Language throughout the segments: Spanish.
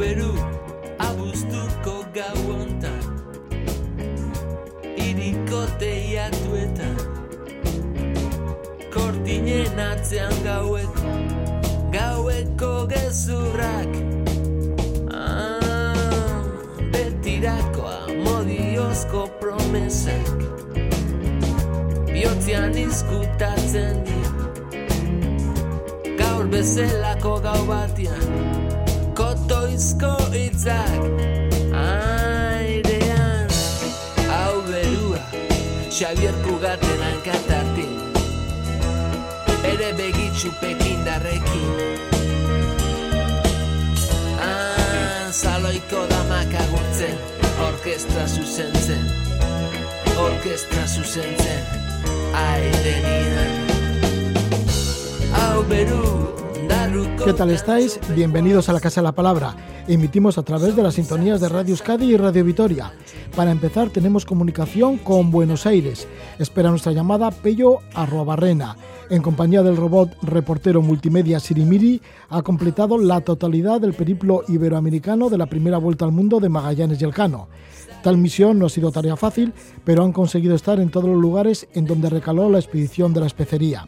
beru abuztuko gau ontan Iriko teiatuetan Kortinen atzean gaueko Gaueko gezurrak ah, Betirakoa modiozko promesak. Biotzean izkutatzen dira Gaur bezelako gau batian Kotoizko itzak Airean Hau berua Xavier Kugaten hankatartin Bere begitxu pekindarrekin Ah, saloiko damak agurtzen Orkestra zuzentzen. Orkestra zuzentzen Airenian Hau beru ¿Qué tal estáis? Bienvenidos a la Casa de la Palabra. Emitimos a través de las sintonías de Radio Euskadi y Radio Vitoria. Para empezar tenemos comunicación con Buenos Aires. Espera nuestra llamada Pello Arrobarrena. En compañía del robot reportero multimedia Sirimiri, ha completado la totalidad del periplo iberoamericano de la primera vuelta al mundo de Magallanes y Elcano. Tal misión no ha sido tarea fácil, pero han conseguido estar en todos los lugares en donde recaló la expedición de la especería.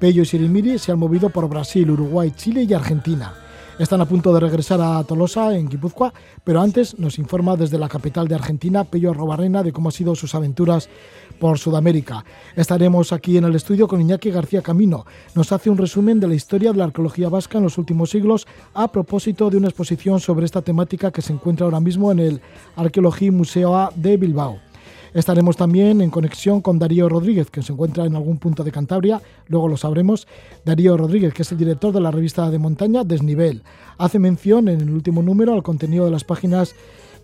Pello y Sirimiri se han movido por Brasil, Uruguay, Chile y Argentina. Están a punto de regresar a Tolosa, en Guipúzcoa, pero antes nos informa desde la capital de Argentina, Pello Arrobarrena, de cómo han sido sus aventuras por Sudamérica. Estaremos aquí en el estudio con Iñaki García Camino. Nos hace un resumen de la historia de la arqueología vasca en los últimos siglos a propósito de una exposición sobre esta temática que se encuentra ahora mismo en el Arqueología Museo A de Bilbao. Estaremos también en conexión con Darío Rodríguez, que se encuentra en algún punto de Cantabria, luego lo sabremos. Darío Rodríguez, que es el director de la revista de montaña Desnivel. Hace mención en el último número al contenido de las páginas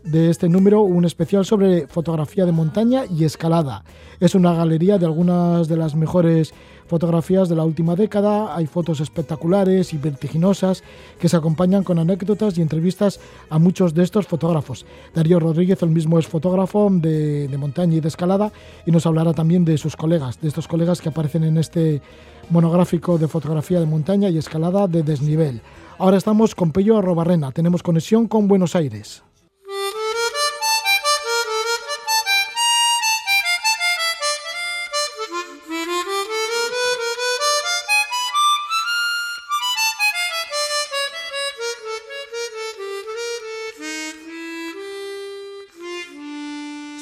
de este número un especial sobre fotografía de montaña y escalada. Es una galería de algunas de las mejores fotografías de la última década, hay fotos espectaculares y vertiginosas que se acompañan con anécdotas y entrevistas a muchos de estos fotógrafos. Darío Rodríguez, el mismo es fotógrafo de, de montaña y de escalada y nos hablará también de sus colegas, de estos colegas que aparecen en este monográfico de fotografía de montaña y escalada de desnivel. Ahora estamos con Pello Arrobarrena, tenemos conexión con Buenos Aires.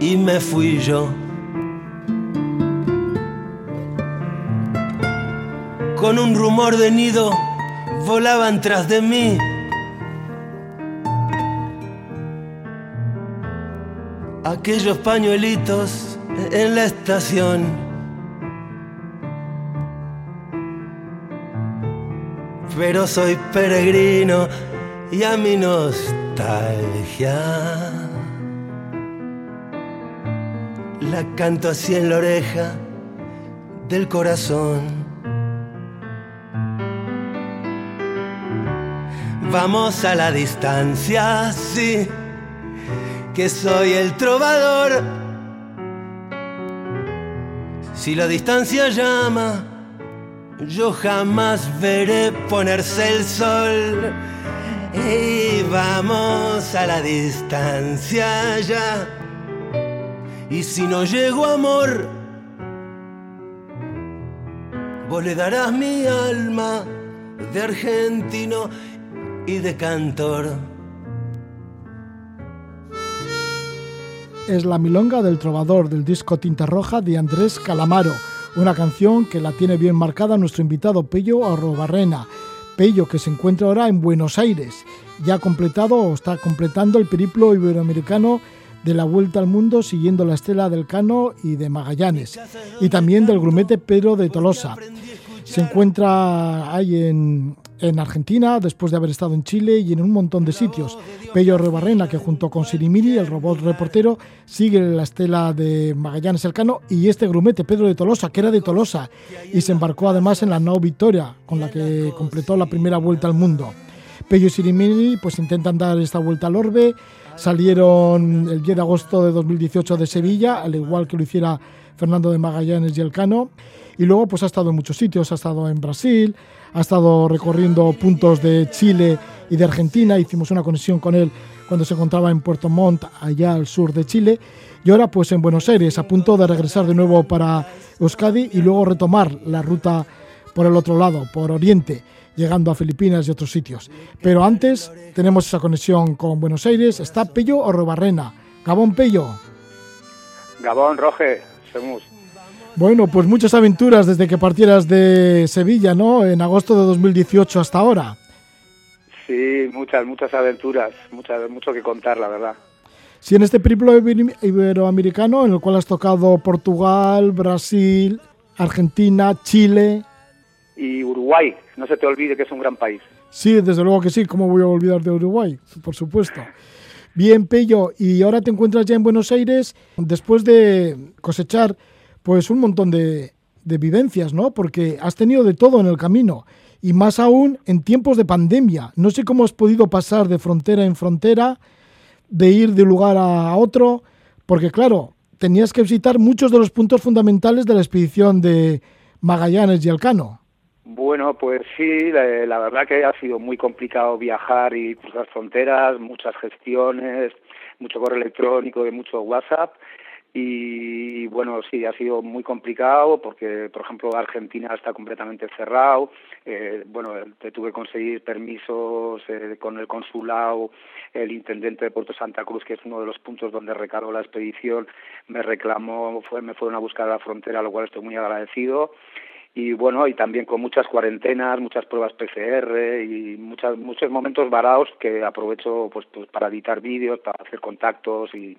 y me fui yo. Con un rumor de nido volaban tras de mí. Aquellos pañuelitos en la estación. Pero soy peregrino y a mi nostalgia la canto así en la oreja del corazón. Vamos a la distancia, sí, que soy el trovador. Si la distancia llama, yo jamás veré ponerse el sol. Y vamos a la distancia ya y si no llego amor, vos le darás mi alma de argentino y de cantor. Es la milonga del trovador del disco Tinta Roja de Andrés Calamaro, una canción que la tiene bien marcada nuestro invitado Pello Arrobarrena. Pello que se encuentra ahora en Buenos Aires, ya ha completado o está completando el periplo iberoamericano de la Vuelta al Mundo siguiendo la estela del Cano y de Magallanes, y también del grumete Pedro de Tolosa. Se encuentra ahí en, en Argentina, después de haber estado en Chile y en un montón de sitios. Pello Rebarrena, que junto con Sirimiri, el robot reportero, sigue la estela de Magallanes Elcano y este grumete, Pedro de Tolosa, que era de Tolosa, y se embarcó además en la Nao Victoria, con la que completó la primera vuelta al mundo. Pello y Sirimiri pues intentan dar esta vuelta al orbe, salieron el 10 de agosto de 2018 de Sevilla, al igual que lo hiciera Fernando de Magallanes y Elcano, y luego pues ha estado en muchos sitios, ha estado en Brasil, ha estado recorriendo puntos de Chile y de Argentina. Hicimos una conexión con él cuando se encontraba en Puerto Montt, allá al sur de Chile. Y ahora pues en Buenos Aires, a punto de regresar de nuevo para Euskadi y luego retomar la ruta por el otro lado, por Oriente, llegando a Filipinas y otros sitios. Pero antes tenemos esa conexión con Buenos Aires. ¿Está Pello o Robarrena? Gabón Pello. Gabón Roge, somos. Bueno, pues muchas aventuras desde que partieras de Sevilla, ¿no? En agosto de 2018 hasta ahora. Sí, muchas, muchas aventuras, muchas, mucho que contar, la verdad. Sí, en este periplo iberoamericano en el cual has tocado Portugal, Brasil, Argentina, Chile. Y Uruguay, no se te olvide que es un gran país. Sí, desde luego que sí, ¿cómo voy a olvidar de Uruguay? Por supuesto. Bien, Pello, y ahora te encuentras ya en Buenos Aires después de cosechar pues un montón de, vivencias, ¿no? Porque has tenido de todo en el camino y más aún en tiempos de pandemia. No sé cómo has podido pasar de frontera en frontera, de ir de lugar a otro, porque claro, tenías que visitar muchos de los puntos fundamentales de la expedición de Magallanes y Elcano. Bueno, pues sí, la, verdad que ha sido muy complicado viajar y cruzar fronteras, muchas gestiones, mucho correo electrónico y mucho WhatsApp y bueno, sí, ha sido muy complicado porque, por ejemplo, Argentina está completamente cerrado. Eh, bueno, te tuve que conseguir permisos eh, con el consulado, el intendente de Puerto Santa Cruz, que es uno de los puntos donde recargó la expedición, me reclamó, fue, me fueron a buscar a la frontera, a lo cual estoy muy agradecido y bueno y también con muchas cuarentenas muchas pruebas PCR y muchas, muchos momentos varados que aprovecho pues, pues para editar vídeos para hacer contactos y,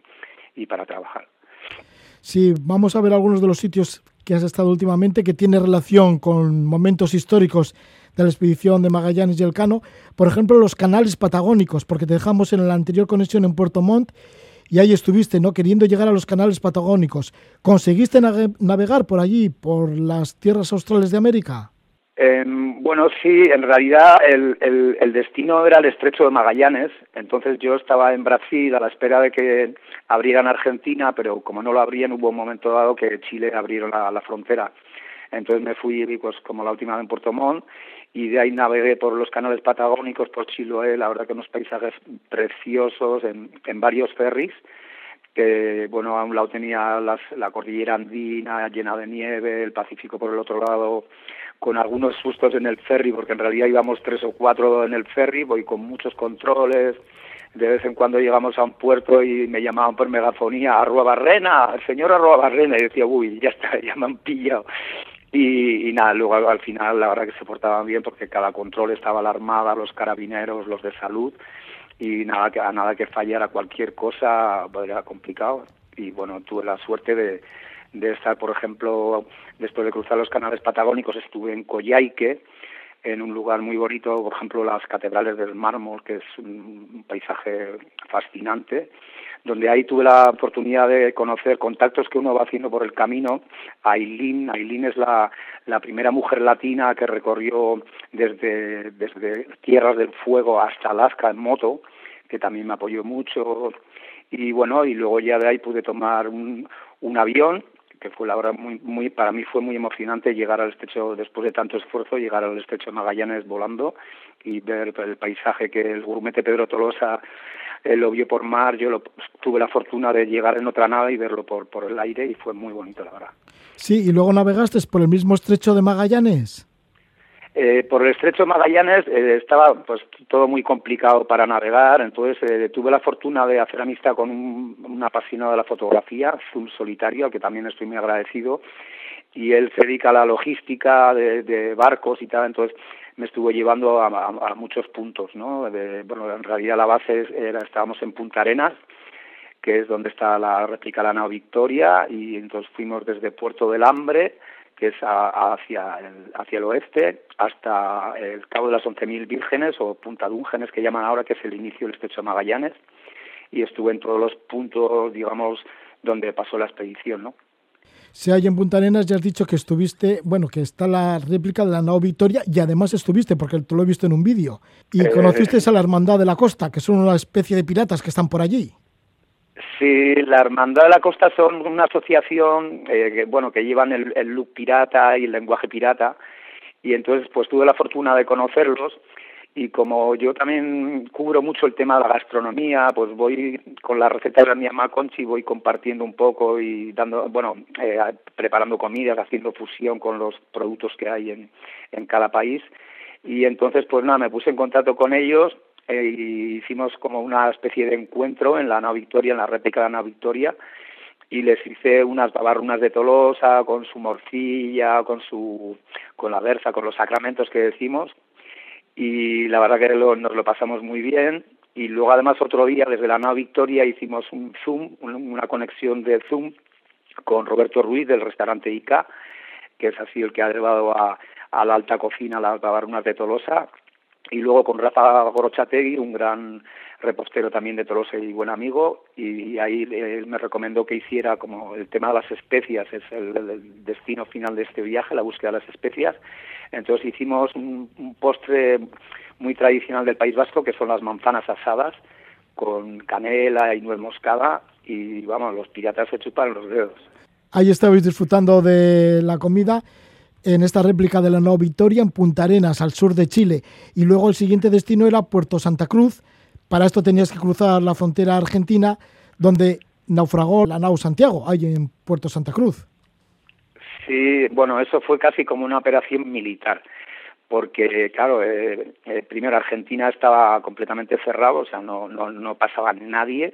y para trabajar Sí, vamos a ver algunos de los sitios que has estado últimamente que tiene relación con momentos históricos de la expedición de Magallanes y Elcano. Por ejemplo, los canales patagónicos, porque te dejamos en la anterior conexión en Puerto Montt y ahí estuviste, ¿no? Queriendo llegar a los canales patagónicos. ¿Conseguiste navegar por allí, por las tierras australes de América? Eh, bueno, sí, en realidad el, destino era el estrecho de Magallanes, entonces yo estaba en Brasil a la espera de que abrieran Argentina, pero como no lo abrían hubo un momento dado que Chile abrieron la, la frontera. Entonces me fui, pues como la última vez en Puerto Montt, y de ahí navegué por los canales patagónicos, por Chiloé, la verdad que unos paisajes preciosos en, en varios ferries, que bueno, a un lado tenía las, la cordillera andina llena de nieve, el Pacífico por el otro lado, con algunos sustos en el ferry, porque en realidad íbamos tres o cuatro en el ferry, voy con muchos controles, de vez en cuando llegamos a un puerto y me llamaban por megafonía, Arroa Barrena, el señor Arroa Barrena, y decía, uy, ya está, ya me han pillado. Y, y, nada, luego al final la verdad que se portaban bien porque cada control estaba la armada, los carabineros, los de salud, y nada que, nada que fallara cualquier cosa pues, era complicado. Y bueno, tuve la suerte de, de estar, por ejemplo, después de cruzar los canales patagónicos, estuve en Coyhaique, en un lugar muy bonito, por ejemplo, las catedrales del mármol, que es un paisaje fascinante, donde ahí tuve la oportunidad de conocer contactos que uno va haciendo por el camino. Aileen, Aileen es la, la primera mujer latina que recorrió desde, desde Tierras del Fuego hasta Alaska en moto, que también me apoyó mucho. Y bueno, y luego ya de ahí pude tomar un, un avión que fue la hora muy, muy, para mí fue muy emocionante llegar al estrecho, después de tanto esfuerzo, llegar al estrecho de Magallanes volando y ver el paisaje que el grumete Pedro Tolosa eh, lo vio por mar, yo lo, tuve la fortuna de llegar en otra nave y verlo por, por el aire y fue muy bonito, la verdad. Sí, y luego navegaste por el mismo estrecho de Magallanes. Eh, por el estrecho de Magallanes eh, estaba pues todo muy complicado para navegar, entonces eh, tuve la fortuna de hacer amistad con un, un apasionado de la fotografía, Zoom Solitario, al que también estoy muy agradecido, y él se dedica a la logística de, de barcos y tal, entonces me estuvo llevando a, a, a muchos puntos, ¿no? De, bueno, en realidad la base era, estábamos en Punta Arenas, que es donde está la réplica la nao Victoria, y entonces fuimos desde Puerto del Hambre, que es hacia, el, hacia el oeste, hasta el Cabo de las 11.000 Vírgenes o Punta Dúngenes, que llaman ahora, que es el inicio del Estrecho de Magallanes, y estuve en todos los puntos, digamos, donde pasó la expedición, ¿no? Se hay en Punta Arenas, ya has dicho que estuviste, bueno, que está la réplica de la nao Victoria y además estuviste, porque te lo he visto en un vídeo, y eh, conociste a la Hermandad de la Costa, que son una especie de piratas que están por allí. Sí, la Hermandad de la Costa son una asociación eh, que, bueno, que llevan el, el look pirata y el lenguaje pirata, y entonces pues tuve la fortuna de conocerlos y como yo también cubro mucho el tema de la gastronomía, pues voy con la receta de mi mamá Conchi, voy compartiendo un poco y dando, bueno, eh, preparando comidas, haciendo fusión con los productos que hay en, en cada país. Y entonces, pues nada, me puse en contacto con ellos e hicimos como una especie de encuentro en la Ana Victoria, en la réplica de la Ana Victoria, y les hice unas babarrunas de Tolosa con su morcilla, con su con la versa, con los sacramentos que decimos y la verdad que nos lo pasamos muy bien. Y luego además otro día desde la Nueva Victoria hicimos un Zoom, una conexión de Zoom con Roberto Ruiz del restaurante ICA, que es así el que ha llevado a, a la alta cocina las babarunas de Tolosa, y luego con Rafa Gorochategui, un gran repostero también de Tolosa y buen amigo, y ahí él me recomendó que hiciera como el tema de las especias, es el destino final de este viaje, la búsqueda de las especias, entonces hicimos un, postre muy tradicional del País Vasco, que son las manzanas asadas, con canela y nuez moscada, y vamos, los piratas se chupan los dedos. Ahí estabais disfrutando de la comida en esta réplica de la Nueva Victoria en Punta Arenas, al sur de Chile. Y luego el siguiente destino era Puerto Santa Cruz. Para esto tenías que cruzar la frontera argentina, donde naufragó la nao Santiago, ahí en Puerto Santa Cruz. Sí, bueno, eso fue casi como una operación militar, porque claro, eh, eh, primero Argentina estaba completamente cerrado, o sea, no, no, no pasaba nadie,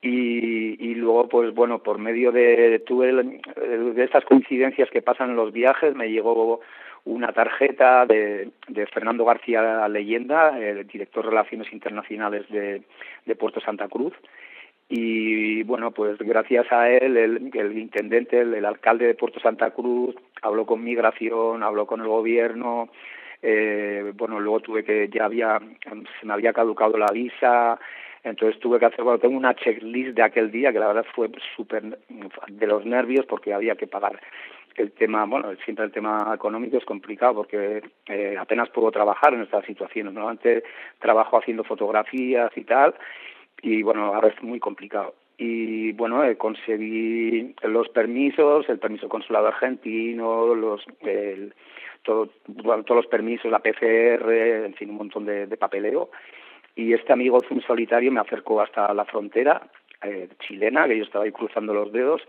y, y luego, pues bueno, por medio de, tuve de estas coincidencias que pasan en los viajes, me llegó una tarjeta de, de Fernando García Leyenda, el director de Relaciones Internacionales de, de Puerto Santa Cruz, y bueno, pues gracias a él, el, el intendente, el, alcalde de Puerto Santa Cruz, habló con migración, habló con el gobierno, eh, bueno, luego tuve que, ya había, se me había caducado la visa, entonces tuve que hacer, bueno, tengo una checklist de aquel día que la verdad fue súper de los nervios porque había que pagar el tema, bueno, siempre el tema económico es complicado porque eh, apenas puedo trabajar en estas situaciones. Normalmente trabajo haciendo fotografías y tal, y bueno, ahora es muy complicado. Y bueno, eh, conseguí los permisos, el permiso consulado argentino, los, el, todo, todos los permisos, la PCR, en fin, un montón de, papeleo. Y este amigo un solitario me acercó hasta la frontera eh, chilena, que yo estaba ahí cruzando los dedos,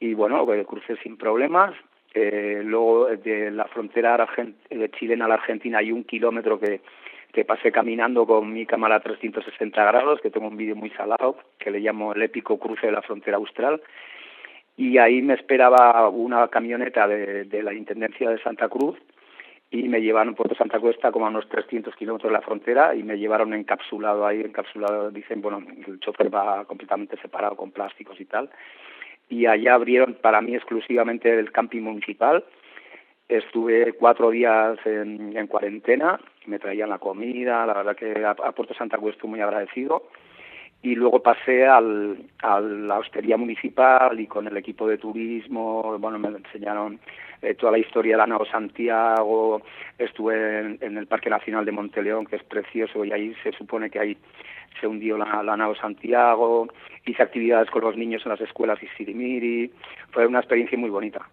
y bueno, pues, crucé sin problemas. Eh, luego de la frontera de chilena a la Argentina hay un kilómetro que que pasé caminando con mi cámara 360 grados, que tengo un vídeo muy salado, que le llamo el épico cruce de la frontera austral, y ahí me esperaba una camioneta de, de la Intendencia de Santa Cruz, y me llevaron Puerto Santa Cuesta como a unos 300 kilómetros de la frontera y me llevaron encapsulado ahí, encapsulado, dicen, bueno, el chofer va completamente separado con plásticos y tal. Y allá abrieron para mí exclusivamente el camping municipal, Estuve cuatro días en, en, cuarentena, me traían la comida, la verdad que a, Puerto Santa Cruz estuve muy agradecido. Y luego pasé al, a la hostería municipal y con el equipo de turismo, bueno, me enseñaron eh, toda la historia de la nao Santiago, estuve en, el Parque Nacional de Monteleón, que es precioso, y ahí se supone que ahí se hundió la, la nao Santiago, hice actividades con los niños en las escuelas y Sirimiri, fue una experiencia muy bonita.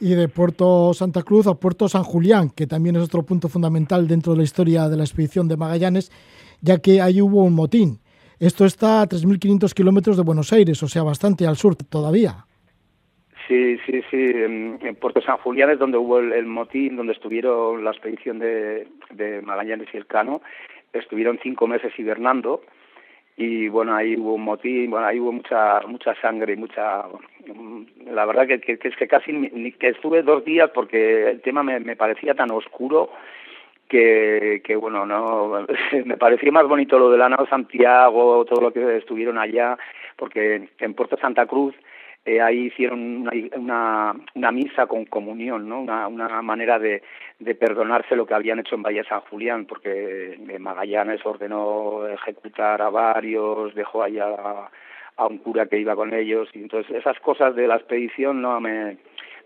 Y de Puerto Santa Cruz a Puerto San Julián, que también es otro punto fundamental dentro de la historia de la expedición de Magallanes, ya que ahí hubo un motín. Esto está a 3.500 kilómetros de Buenos Aires, o sea, bastante al sur todavía. Sí, sí, sí. En, Puerto San Julián es donde hubo el, motín, donde estuvieron la expedición de, de Magallanes y el Cano. Estuvieron cinco meses hibernando y bueno ahí hubo un motín bueno ahí hubo mucha mucha sangre y mucha la verdad que, que, es que casi ni, que estuve dos días porque el tema me, me parecía tan oscuro que, que bueno no me parecía más bonito lo de la nao Santiago todo lo que estuvieron allá porque en Puerto Santa Cruz eh, ahí hicieron una, una, misa con comunión, ¿no? Una, una manera de, de perdonarse lo que habían hecho en Valle San Julián, porque eh, Magallanes ordenó ejecutar a varios, dejó allá a, un cura que iba con ellos, y entonces esas cosas de la expedición no me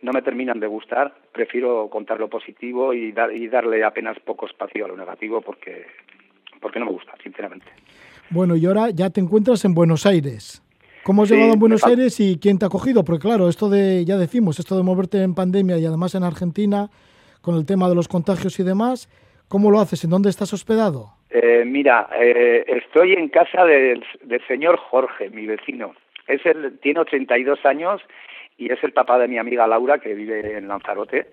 no me terminan de gustar, prefiero contar lo positivo y, dar, y darle apenas poco espacio a lo negativo porque, porque no me gusta, sinceramente. Bueno, y ahora ya te encuentras en Buenos Aires. ¿Cómo has llegado a Buenos Aires y quién te ha cogido? Porque claro, esto de, ya decimos, esto de moverte en pandemia y además en Argentina, con el tema de los contagios y demás, ¿cómo lo haces? ¿En dónde estás hospedado? Eh, mira, eh, estoy en casa del, señor Jorge, mi vecino. Es el, tiene 82 años y es el papá de mi amiga Laura, que vive en Lanzarote.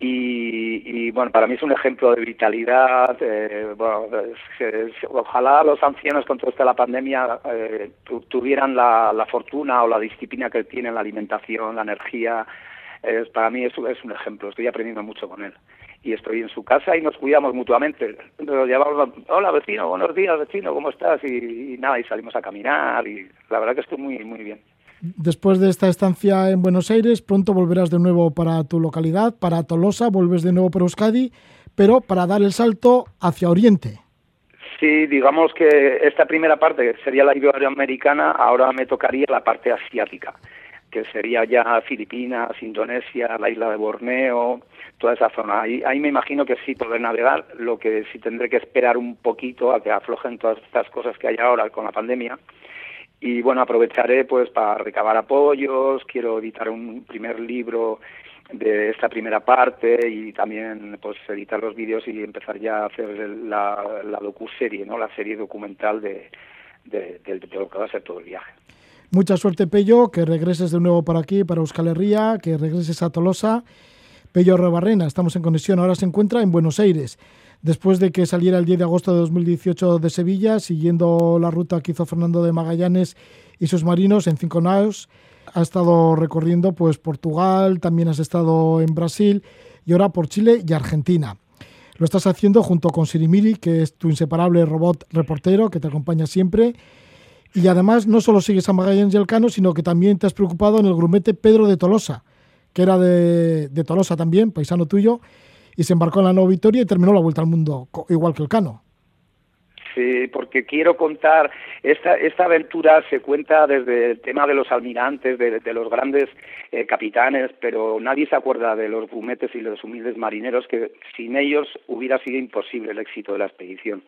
Y, bueno, para mí es un ejemplo de vitalidad. Eh, bueno, ojalá los ancianos con toda esta la pandemia eh, tuvieran la, fortuna o la disciplina que tienen, la alimentación, la energía. para mí es un ejemplo, estoy aprendiendo mucho con él. Y estoy en su casa y nos cuidamos mutuamente. Nos llamamos, hola vecino, buenos días vecino, ¿cómo estás? Y, y nada, y salimos a caminar y la verdad que estoy muy, muy bien. Después de esta estancia en Buenos Aires, pronto volverás de nuevo para tu localidad, para Tolosa, vuelves de nuevo para Euskadi, pero para dar el salto hacia Oriente. Sí, digamos que esta primera parte sería la iberoamericana, ahora me tocaría la parte asiática, que sería ya Filipinas, Indonesia, la isla de Borneo, toda esa zona. Ahí, ahí me imagino que sí poder navegar, lo que sí tendré que esperar un poquito a que aflojen todas estas cosas que hay ahora con la pandemia y bueno, aprovecharé pues para recabar apoyos, quiero editar un primer libro de esta primera parte y también pues editar los vídeos y empezar ya a hacer la, la docuserie, ¿no? la serie documental de, de, de, lo que va a ser todo el viaje. Mucha suerte, Pello, que regreses de nuevo para aquí, para Euskal Herria, que regreses a Tolosa. Pello Rebarrena, estamos en conexión, ahora se encuentra en Buenos Aires después de que saliera el 10 de agosto de 2018 de Sevilla, siguiendo la ruta que hizo Fernando de Magallanes y sus marinos en cinco naos. Ha estado recorriendo pues Portugal, también has estado en Brasil y ahora por Chile y Argentina. Lo estás haciendo junto con Sirimiri, que es tu inseparable robot reportero que te acompaña siempre. Y además no solo sigues a Magallanes y Elcano, sino que también te has preocupado en el grumete Pedro de Tolosa, que era de, de Tolosa también, paisano tuyo, y se embarcó en la nueva Victoria y terminó la vuelta al mundo, igual que el Cano. Sí, porque quiero contar, esta, esta aventura se cuenta desde el tema de los almirantes, de, los grandes eh, capitanes, pero nadie se acuerda de los bumetes y los humildes marineros, que sin ellos hubiera sido imposible el éxito de la expedición.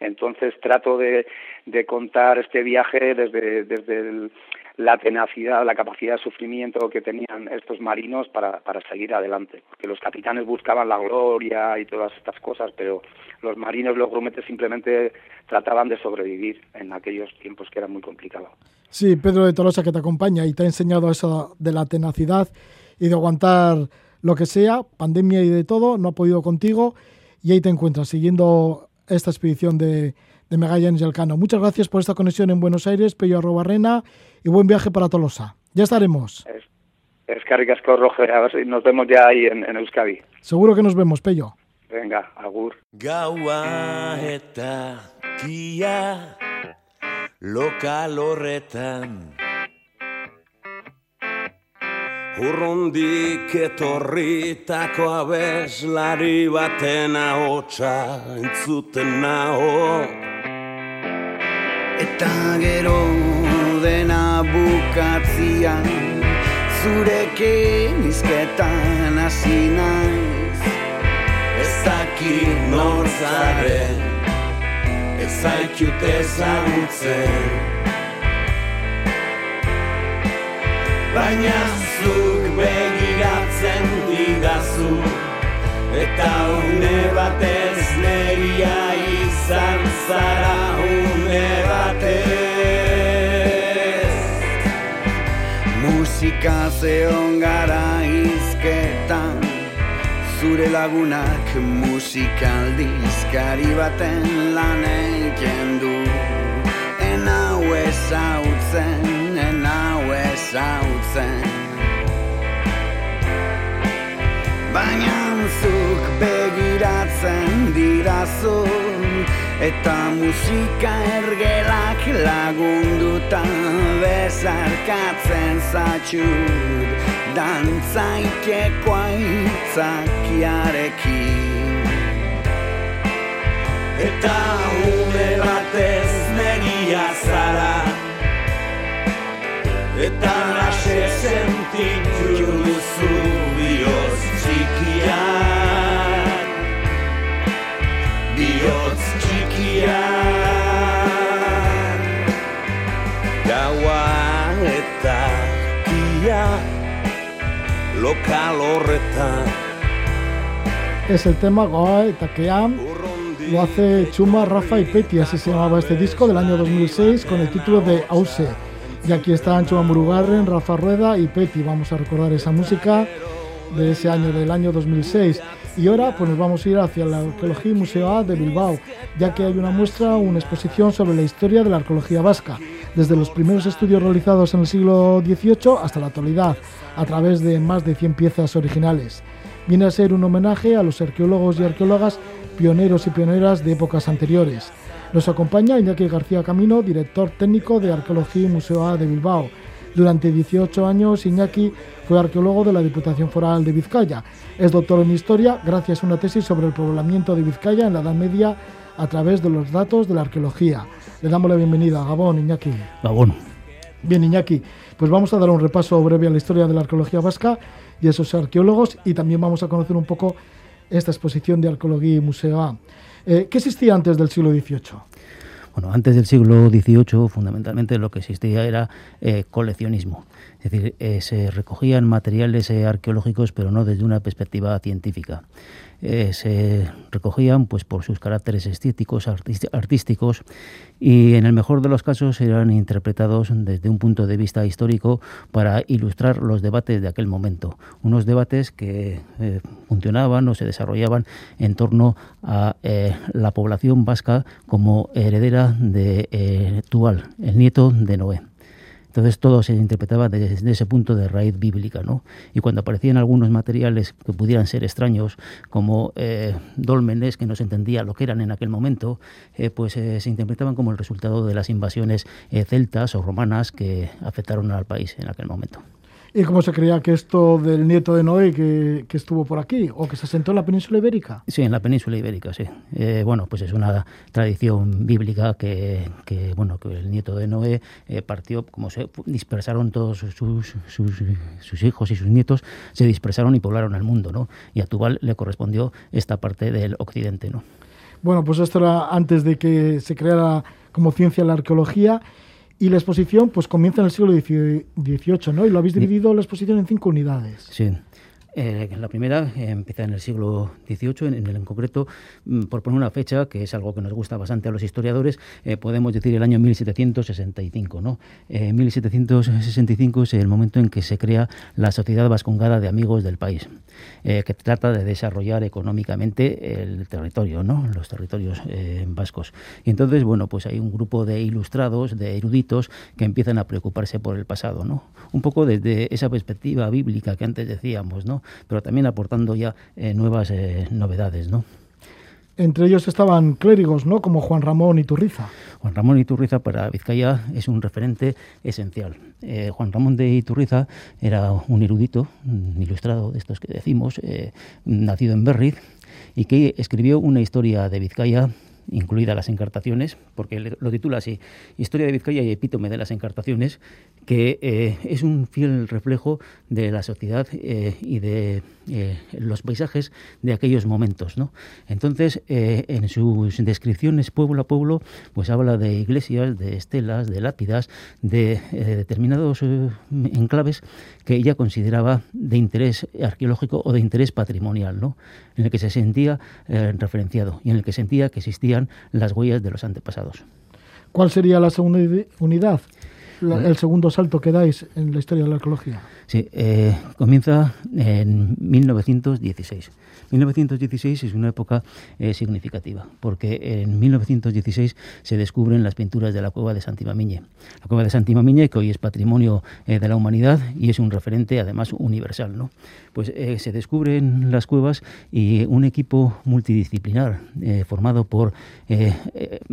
Entonces trato de, de contar este viaje desde, desde el, la tenacidad, la capacidad de sufrimiento que tenían estos marinos para, para seguir adelante. Porque los capitanes buscaban la gloria y todas estas cosas, pero los marinos, los grumetes simplemente trataban de sobrevivir en aquellos tiempos que eran muy complicados. Sí, Pedro de Tolosa que te acompaña y te ha enseñado eso de la tenacidad y de aguantar lo que sea, pandemia y de todo, no ha podido contigo y ahí te encuentras siguiendo esta expedición de, de Magallanes y Elcano. Muchas gracias por esta conexión en Buenos Aires, Pello Arrobarrena, y buen viaje para Tolosa. Ya estaremos. Es, es Roge, a ver si nos vemos ya ahí en, en Euskadi. Seguro que nos vemos, Pello. Venga, agur. Gaua eta kia lokal horretan Urrundik etorritako abeslari baten ahotsa entzuten naho Eta gero dena bukatzia Zurekin izketan hasi naiz. Ez dakit nortzaren Ez zaitut ezagutzen. Baina zuk begiratzen didazu. Eta une batez neria izan zara une batez. Musika zeon gara izketan Zure lagunak musikaldizkari baten lan eiken du Enau ezautzen, enau ezautzen Baina zuk begiratzen dirazu Eta musika ergelak lagunduta bezarkatzen zatxut Dantzaikeko aitzakiarekin. Eta une batez negia zara. Eta nase sentitu Es el tema Goa eta Keam lo hace Chuma, Rafa y Petty, así se llamaba este disco del año 2006 con el título de Ause. Y aquí están Chuma Murugarren, Rafa Rueda y Petty. Vamos a recordar esa música de ese año, del año 2006. Y ahora pues nos vamos a ir hacia la Arqueología y Museo A de Bilbao, ya que hay una muestra, una exposición sobre la historia de la arqueología vasca, desde los primeros estudios realizados en el siglo XVIII hasta la actualidad, a través de más de 100 piezas originales. Viene a ser un homenaje a los arqueólogos y arqueólogas pioneros y pioneras de épocas anteriores. Nos acompaña Iñaki García Camino, director técnico de Arqueología y Museo A de Bilbao. Durante 18 años, Iñaki fue arqueólogo de la Diputación Foral de Vizcaya. Es doctor en Historia gracias a una tesis sobre el poblamiento de Vizcaya en la Edad Media a través de los datos de la arqueología. Le damos la bienvenida. Gabón, Iñaki. Gabón. Bien, Iñaki, pues vamos a dar un repaso breve a la historia de la arqueología vasca y esos arqueólogos y también vamos a conocer un poco esta exposición de arqueología y museo A. Eh, ¿Qué existía antes del siglo XVIII? Bueno, antes del siglo XVIII, fundamentalmente lo que existía era eh, coleccionismo. Es decir, eh, se recogían materiales eh, arqueológicos, pero no desde una perspectiva científica. Eh, se recogían pues por sus caracteres estéticos, artísticos y en el mejor de los casos eran interpretados desde un punto de vista histórico para ilustrar los debates de aquel momento. Unos debates que eh, funcionaban o se desarrollaban en torno a eh, la población vasca como heredera de Tual, el nieto de Noé. Entonces todo se interpretaba desde ese punto de raíz bíblica, ¿no? Y cuando aparecían algunos materiales que pudieran ser extraños, como eh, dólmenes que no se entendía lo que eran en aquel momento, eh, pues eh, se interpretaban como el resultado de las invasiones eh, celtas o romanas que afectaron al país en aquel momento. ¿Y cómo se creía que esto del nieto de Noé que, que estuvo por aquí o que se asentó en la península ibérica? Sí, en la península ibérica, sí. Eh, bueno, pues es una tradición bíblica que, que, bueno, que el nieto de Noé eh, partió, como se dispersaron todos sus, sus, sus, sus hijos y sus nietos, se dispersaron y poblaron el mundo, ¿no? Y a Tubal le correspondió esta parte del occidente, ¿no? Bueno, pues esto era antes de que se creara como ciencia la arqueología y la exposición pues comienza en el siglo XVIII, ¿no? Y lo habéis dividido la exposición en cinco unidades. Sí. Eh, la primera eh, empieza en el siglo XVIII, en, el, en concreto, mm, por poner una fecha, que es algo que nos gusta bastante a los historiadores, eh, podemos decir el año 1765. ¿no? 1765 es el momento en que se crea la Sociedad Vascongada de Amigos del País, que trata de desarrollar económicamente el territorio, ¿no? los territorios vascos. Y entonces, bueno, pues hay un grupo de ilustrados, de eruditos, que empiezan a preocuparse por el pasado, ¿no? un poco desde esa perspectiva bíblica que antes decíamos, ¿no? Pero también aportando ya eh, nuevas eh, novedades, ¿no? Entre ellos estaban clérigos, ¿no? Como Juan Ramón Iturriza. Juan Ramón Iturriza para Vizcaya es un referente esencial. Eh, Juan Ramón de Iturriza era un erudito, un ilustrado de estos que decimos, nacido en Berriz, y que escribió una historia de Vizcaya incluidas las encartaciones, porque lo titula así, Historia de Vizcaya y epítome de las encartaciones, que eh, es un fiel reflejo de la sociedad eh, y de eh, los paisajes de aquellos momentos. ¿no? Entonces, eh, en sus descripciones pueblo a pueblo, pues habla de iglesias, de estelas, de lápidas, de determinados enclaves que ella consideraba de interés arqueológico o de interés patrimonial, ¿no? en el que se sentía referenciado y en el que sentía que existía las huellas de los antepasados. ¿Cuál sería la segunda unidad? El segundo salto que dais en la historia de la arqueología. Sí, eh, comienza en 1916. 1916 es una época eh, significativa, porque en 1916 se descubren las pinturas de la cueva de Santimamiñe. La cueva de Santimamiñe, que hoy es patrimonio eh, de la humanidad y es un referente además universal. ¿no? Pues se descubren las cuevas y un equipo multidisciplinar formado por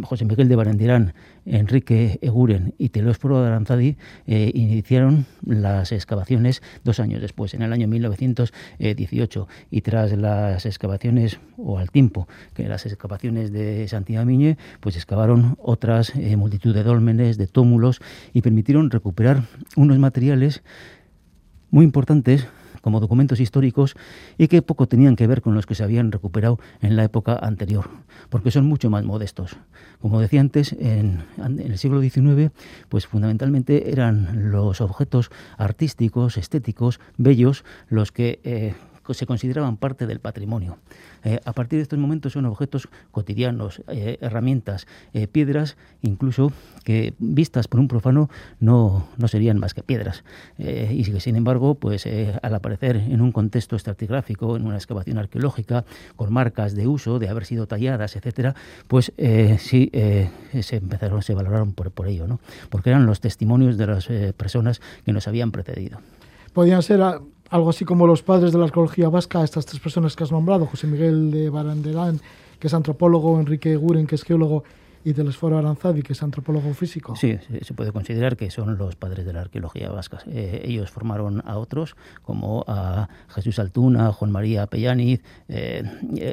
José Miguel de Barendirán, Enrique Eguren y Telósforo de Aranzadi iniciaron las excavaciones dos años después, en el año 1918, y tras las excavaciones, o al tiempo que las excavaciones de Miñe, pues excavaron otras eh, multitud de dólmenes, de túmulos, y permitieron recuperar unos materiales muy importantes como documentos históricos y que poco tenían que ver con los que se habían recuperado en la época anterior, porque son mucho más modestos. Como decía antes, en, el siglo XIX, pues fundamentalmente eran los objetos artísticos, estéticos, bellos, los que eh, se consideraban parte del patrimonio. Eh, a partir de estos momentos son objetos cotidianos, eh, herramientas, eh, piedras, incluso que vistas por un profano no, no serían más que piedras. y que sin embargo, pues al aparecer en un contexto estratigráfico, en una excavación arqueológica, con marcas de uso, de haber sido talladas, etcétera, pues sí se empezaron, se valoraron por, por ello, ¿no? Porque eran los testimonios de las personas que nos habían precedido. Podían ser algo así como los padres de la arqueología vasca, estas tres personas que has nombrado, José Miguel de Barandelán, que es antropólogo, Enrique Guren, que es geólogo, y Telesforo Aranzadi, que es antropólogo físico. Sí, se puede considerar que son los padres de la arqueología vasca. Eh, ellos formaron a otros, como a Jesús Altuna, Juan María Pellaniz, eh,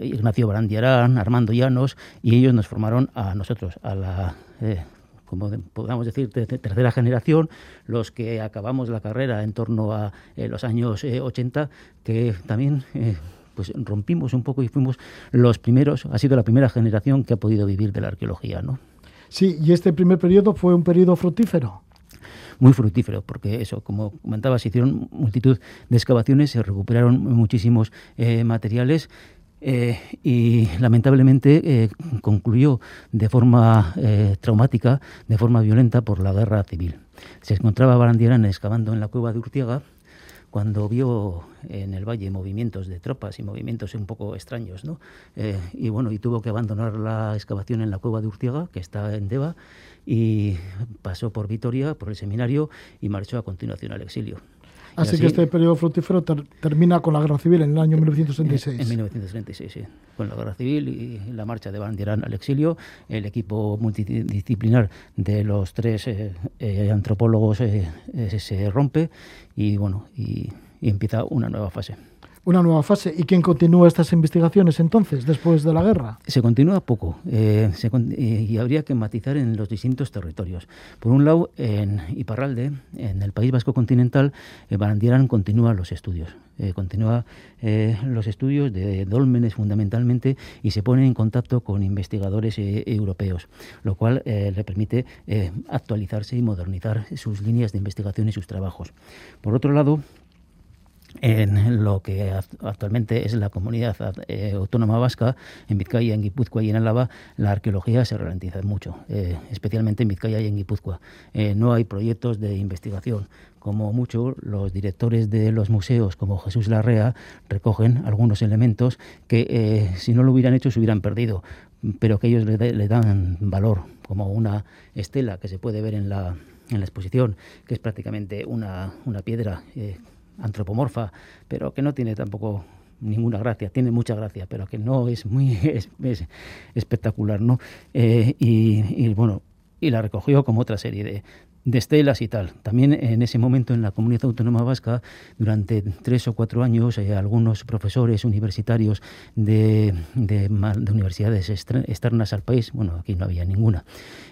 Ignacio Barandiarán, Armando Llanos, y ellos nos formaron a nosotros, a la eh, como podamos decir, de, tercera generación, los que acabamos la carrera en torno a eh, los años 80, eh, que también eh, pues rompimos un poco y fuimos los primeros, ha sido la primera generación que ha podido vivir de la arqueología, ¿no? Sí, y este primer periodo fue un periodo fructífero muy fructífero, porque eso, como comentaba, se hicieron multitud de excavaciones, se recuperaron muchísimos materiales eh, y lamentablemente eh, concluyó de forma eh, traumática, de forma violenta por la guerra civil. Se encontraba Barandierán excavando en la cueva de Urtiaga cuando vio en el valle movimientos de tropas y movimientos un poco extraños, ¿no? y bueno, y tuvo que abandonar la excavación en la cueva de Urtiaga, que está en Deva, y pasó por Vitoria, por el seminario, y marchó a continuación al exilio. Así, que este periodo fructífero termina con la guerra civil en el año 1936. En, 1936, sí. Con la guerra civil y la marcha de Bandirán al exilio, el equipo multidisciplinar de los tres eh, eh, antropólogos eh, se rompe y bueno y empieza una nueva fase una nueva fase. ¿Y quién continúa estas investigaciones entonces, después de la guerra? Se continúa poco eh, y habría que matizar en los distintos territorios. Por un lado, en Iparralde, en el País Vasco continental, eh, Barandierán continúa los estudios. Eh, continúa los estudios de dólmenes fundamentalmente y se pone en contacto con investigadores europeos, lo cual le permite actualizarse y modernizar sus líneas de investigación y sus trabajos. Por otro lado, en lo que actualmente es la comunidad eh, autónoma vasca, en Vizcaya, en Guipúzcoa y en Álava, la arqueología se ralentiza mucho, eh, especialmente en Vizcaya y en Guipúzcoa. Eh, no hay proyectos de investigación. Como mucho, los directores de los museos, como Jesús Larrea, recogen algunos elementos que si no lo hubieran hecho se hubieran perdido, pero que ellos le, dan valor, como una estela que se puede ver en la, en la exposición, que es prácticamente una, una piedra antropomorfa, pero que no tiene tampoco ninguna gracia, tiene mucha gracia, pero que no es muy espectacular, ¿no? Eh, y, y, bueno, y la recogió como otra serie de, de estelas y tal. También en ese momento en la comunidad autónoma vasca, durante tres o cuatro años, eh, algunos profesores universitarios de, de, universidades externas al país, bueno, aquí no había ninguna,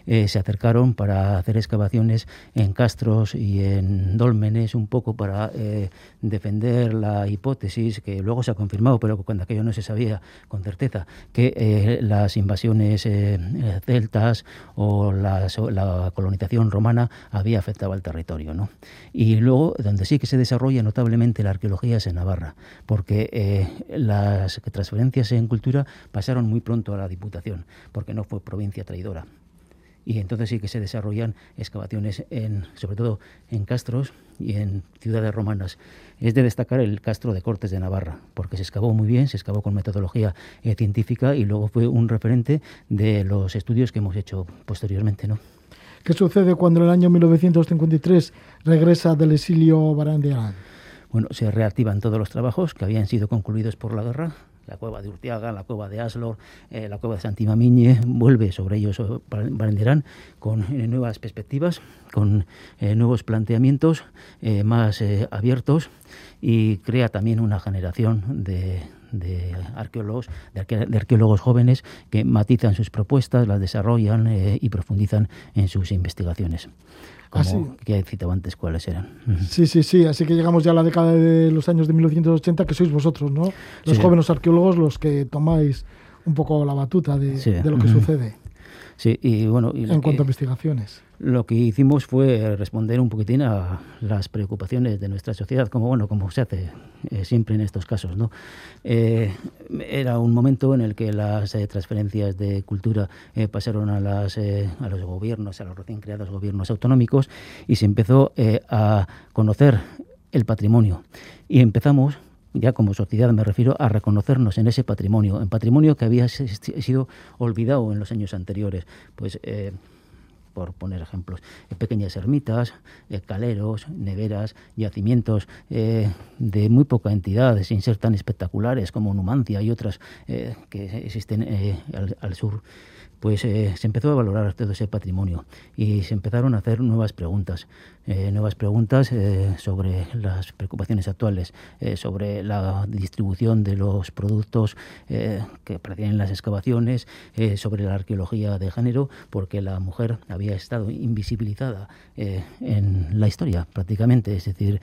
eh, se acercaron para hacer excavaciones en castros y en dólmenes, un poco para eh, defender la hipótesis que luego se ha confirmado, pero cuando aquello no se sabía con certeza, que las invasiones celtas o la colonización romana había afectado al territorio. ¿no? Y luego, donde sí que se desarrolla notablemente la arqueología es en Navarra, porque eh, las transferencias en cultura pasaron muy pronto a la Diputación, porque no fue provincia traidora y entonces sí que se desarrollan excavaciones en, sobre todo en castros y en ciudades romanas. Es de destacar el castro de Cortes de Navarra, porque se excavó muy bien, se excavó con metodología eh, científica y luego fue un referente de los estudios que hemos hecho posteriormente, ¿no? ¿Qué sucede cuando en el año 1953 regresa del exilio Barandiarán? Bueno, se reactivan todos los trabajos que habían sido concluidos por la guerra, la cueva de Urtiaga, la cueva de Aslor, eh, la cueva de Santimamiñe, vuelve sobre ellos Barandiarán con eh, nuevas perspectivas, con eh, nuevos planteamientos eh, más eh, abiertos y crea también una generación de, de arqueólogos, de, arque- de arqueólogos jóvenes que matizan sus propuestas, las desarrollan eh, y profundizan en sus investigaciones. Como Así. que he citado antes cuáles eran. Sí, sí, sí. Así que llegamos ya a la década de los años de 1980, que sois vosotros, ¿no? Los Sí. jóvenes arqueólogos los que tomáis un poco la batuta de, Sí. de lo que Ujú. sucede Sí, y bueno, y lo en que- cuanto a investigaciones. Lo que hicimos fue responder un poquitín a las preocupaciones de nuestra sociedad, como bueno, como se hace eh, siempre en estos casos, ¿no? Eh, era un momento en el que las eh, transferencias de cultura eh, pasaron a las eh, a los gobiernos, a los recién creados gobiernos autonómicos y se empezó eh, a conocer el patrimonio y empezamos ya como sociedad me refiero a reconocernos en ese patrimonio, en patrimonio que había si- sido olvidado en los años anteriores, pues eh, por poner ejemplos, eh, pequeñas ermitas, caleros, neveras, yacimientos eh, de muy poca entidad, sin ser tan espectaculares como Numancia y otras eh, que existen al, al sur. Pues se empezó a valorar todo ese patrimonio y se empezaron a hacer nuevas preguntas, eh, nuevas preguntas eh, sobre las preocupaciones actuales, eh, sobre la distribución de los productos que aparecían en las excavaciones, sobre la arqueología de género, porque la mujer había estado invisibilizada en la historia prácticamente, es decir,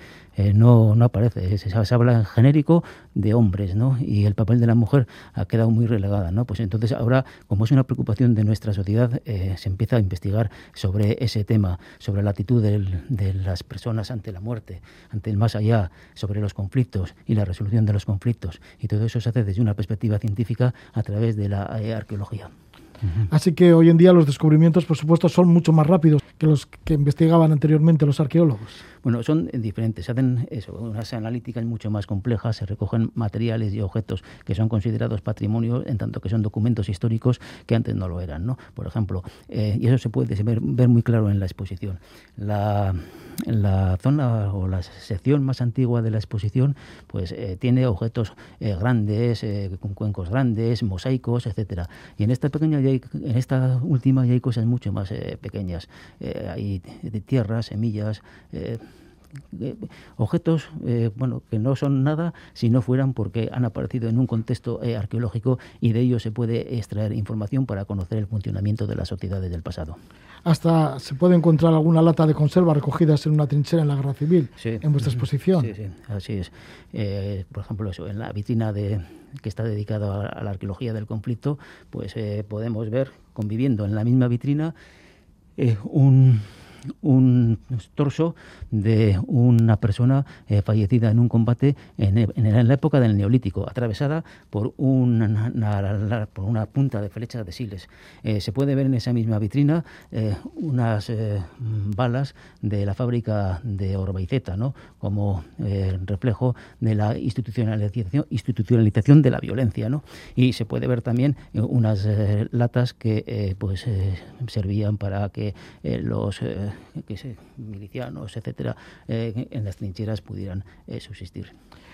no, no aparece, se, habla en genérico de hombres, ¿no? Y el papel de la mujer ha quedado muy relegada, ¿no? Pues entonces ahora, como es una preocupación de nuestra sociedad, se empieza a investigar sobre ese tema, sobre la actitud del- de las personas ante la muerte, ante el más allá, sobre los conflictos y la resolución de los conflictos. Y todo eso se hace desde una perspectiva científica a través de la eh, arqueología. Así que hoy en día los descubrimientos, por supuesto, son mucho más rápidos que los que investigaban anteriormente los arqueólogos. Bueno, son diferentes, se hacen eso, unas analíticas mucho más complejas, se recogen materiales y objetos que son considerados patrimonio, en tanto que son documentos históricos que antes no lo eran, ¿no? Por ejemplo, eh, y eso se puede ver, muy claro en la exposición. La, la zona o la sección más antigua de la exposición, pues eh, tiene objetos eh, grandes, eh, con cuencos grandes, mosaicos, etcétera. Y en esta pequeña, en esta última ya hay cosas mucho más pequeñas. Eh, hay de tierras, semillas. eh, eh, objetos eh, bueno que no son nada si no fueran porque han aparecido en un contexto eh, arqueológico y de ellos se puede extraer información para conocer el funcionamiento de las sociedades del pasado. Hasta se puede encontrar alguna lata de conserva recogidas en una trinchera en la guerra civil, Sí. en vuestra exposición. Sí, sí, así es. Eh, por ejemplo, eso, en la vitrina de, que está dedicada a, la arqueología del conflicto, pues podemos ver, conviviendo en la misma vitrina, eh, un, un torso de una persona eh, fallecida en un combate en, e- en la época del Neolítico, atravesada por una, por una punta de flecha de siles. Eh, se puede ver en esa misma vitrina eh, unas balas de la fábrica de Orbaiceta, ¿no? como reflejo de la institucionalización, institucionalización de la violencia. ¿no? Y se puede ver también unas latas que pues, servían para que los que se- milicianos, etcétera, eh, en las trincheras pudieran eh, subsistir.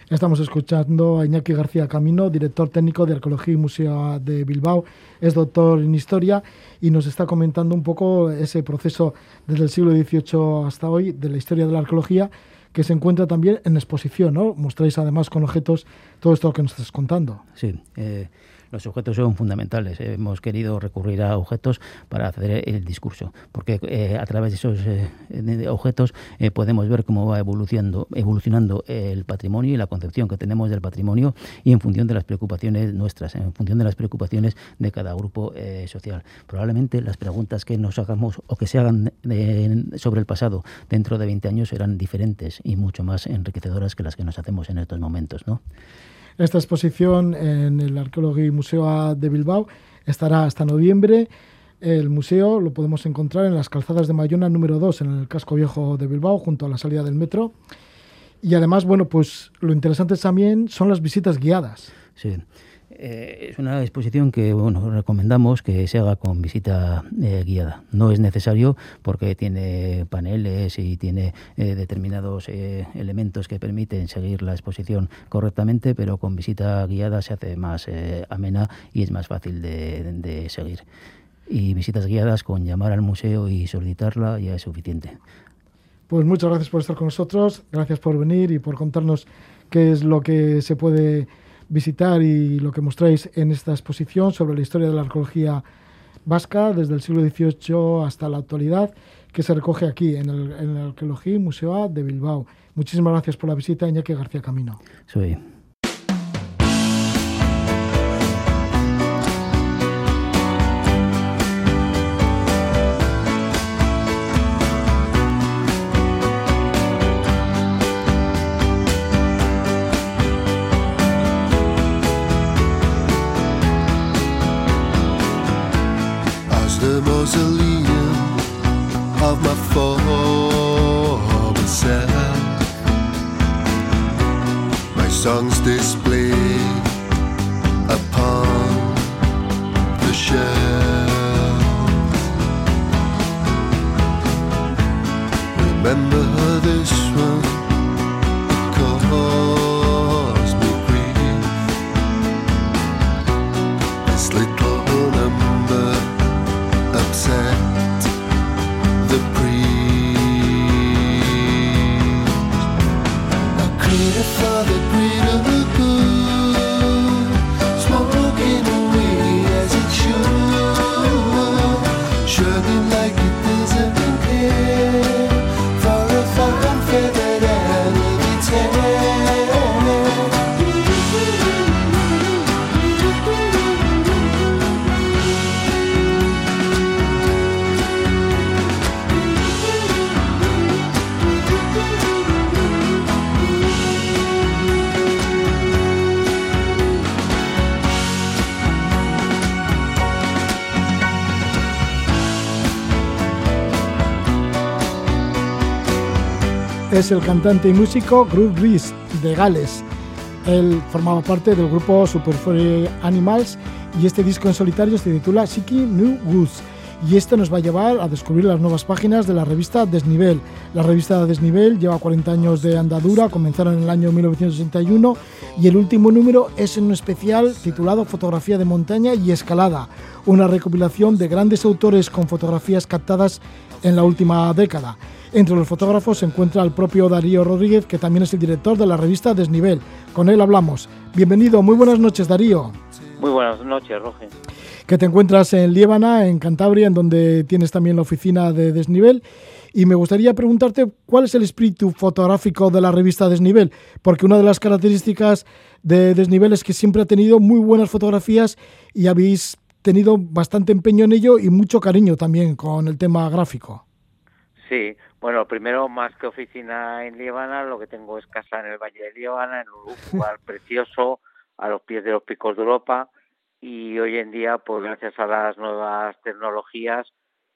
Estamos escuchando a Iñaki García Camino, director técnico de Arqueología y Museo de Bilbao. Es doctor en Historia y nos está comentando un poco ese proceso desde el siglo XVIII hasta hoy de la historia de la arqueología que se encuentra también en exposición. ¿no? Mostráis además con objetos todo esto que nos estás contando. Sí, eh, los objetos son fundamentales. Hemos querido recurrir a objetos para hacer el discurso, porque eh, a través de esos eh, objetos eh, podemos ver cómo va evolucionando, evolucionando el patrimonio y la concepción que tenemos del patrimonio y en función de las preocupaciones nuestras, en función de las preocupaciones de cada grupo eh, social. Probablemente las preguntas que nos hagamos o que se hagan sobre el pasado dentro de 20 años serán diferentes y mucho más enriquecedoras que las que nos hacemos en estos momentos, ¿no? Esta exposición en el Arqueología Museo de Bilbao estará hasta noviembre. El museo lo podemos encontrar en las calzadas de Mayona número 2, en el casco viejo de Bilbao, junto a la salida del metro. Y además, bueno, pues lo interesante también son las visitas guiadas. Sí. Eh, es una exposición que bueno, recomendamos que se haga con visita eh, guiada. No es necesario porque tiene paneles y tiene eh, determinados elementos que permiten seguir la exposición correctamente, pero con visita guiada se hace más amena y es más fácil de, seguir. Y visitas guiadas con llamar al museo y solicitarla ya es suficiente. Pues muchas gracias por estar con nosotros, gracias por venir y por contarnos qué es lo que se puede visitar y lo que mostráis en esta exposición sobre la historia de la arqueología vasca desde el siglo XVIII hasta la actualidad, que se recoge aquí en el, en el Arqueología Museo de Bilbao. Muchísimas gracias por la visita, Iñaki García Camino. Soy. this es el cantante y músico Groove Reese de Gales. Él formaba parte del grupo Super Animals y este disco en solitario se titula Siki New Woods. Y esto nos va a llevar a descubrir las nuevas páginas de la revista Desnivel. La revista Desnivel lleva 40 años de andadura, comenzaron en el año 1961 y el último número es un especial titulado Fotografía de montaña y escalada, una recopilación de grandes autores con fotografías captadas en la última década. Entre los fotógrafos se encuentra el propio Darío Rodríguez, que también es el director de la revista Desnivel. Con él hablamos. Bienvenido, muy buenas noches, Darío. Muy buenas noches, Roge. Que te encuentras en Liébana, en Cantabria, en donde tienes también la oficina de Desnivel. Y me gustaría preguntarte cuál es el espíritu fotográfico de la revista Desnivel, porque una de las características de Desnivel es que siempre ha tenido muy buenas fotografías y habéis tenido bastante empeño en ello y mucho cariño también con el tema gráfico. Sí, bueno, primero, más que oficina en Líbana, lo que tengo es casa en el Valle de Líbana, en un lugar precioso, a los pies de los picos de Europa. Y hoy en día, pues gracias a las nuevas tecnologías,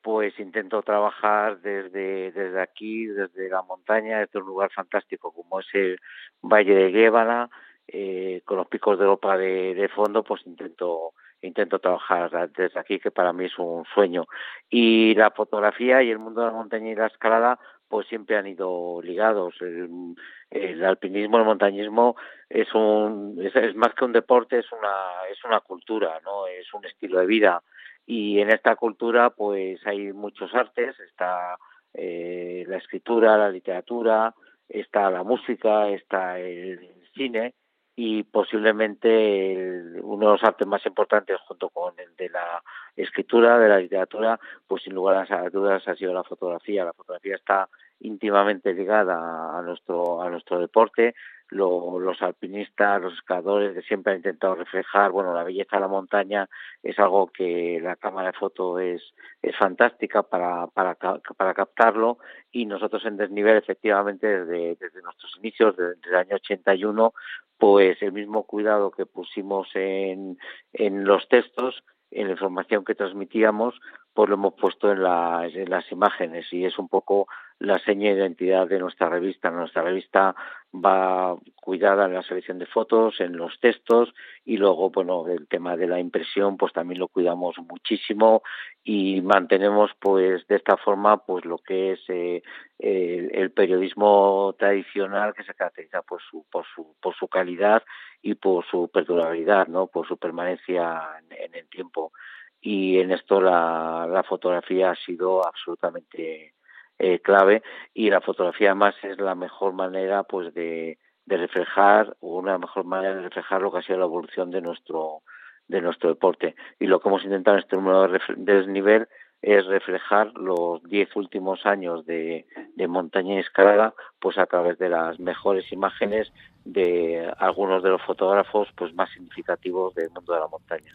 pues intento trabajar desde, desde aquí, desde la montaña, desde un lugar fantástico como es el Valle de Líbana, eh, con los picos de Europa de, de fondo, pues intento intento trabajar desde aquí, que para mí es un sueño. Y la fotografía y el mundo de la montaña y la escalada, pues siempre han ido ligados. El, alpinismo, el montañismo es un es, más que un deporte, es una es una cultura, no es un estilo de vida. Y en esta cultura, pues hay muchos artes. Está eh, la escritura, la literatura, está la música, está el cine y posiblemente uno de los artes más importantes junto con el de la escritura, de la literatura, pues sin lugar a dudas ha sido la fotografía. La fotografía está íntimamente ligada a nuestro a nuestro deporte. Los alpinistas, los escaladores que siempre han intentado reflejar, bueno, la belleza de la montaña es algo que la cámara de foto es es fantástica para para para captarlo y nosotros en desnivel efectivamente desde desde nuestros inicios desde, el año 81 pues el mismo cuidado que pusimos en, en los textos en la información que transmitíamos, pues lo hemos puesto en las imágenes y es un poco la seña de identidad de nuestra revista. Nuestra revista va cuidada en la selección de fotos, en los textos y luego, bueno, el tema de la impresión, pues también lo cuidamos muchísimo y mantenemos, pues, de esta forma, pues, lo que es eh, el, periodismo tradicional que se caracteriza por su, por su, por su calidad y por su perdurabilidad, ¿no? Por su permanencia en, el tiempo. Y en esto la, la fotografía ha sido absolutamente eh, clave y la fotografía más es la mejor manera pues de, de reflejar una mejor manera de reflejar lo que ha sido la evolución de nuestro de nuestro deporte y lo que hemos intentado en este número de, desnivel es reflejar los diez últimos años de, de montaña y escalada pues a través de las mejores imágenes de algunos de los fotógrafos pues más significativos del mundo de la montaña.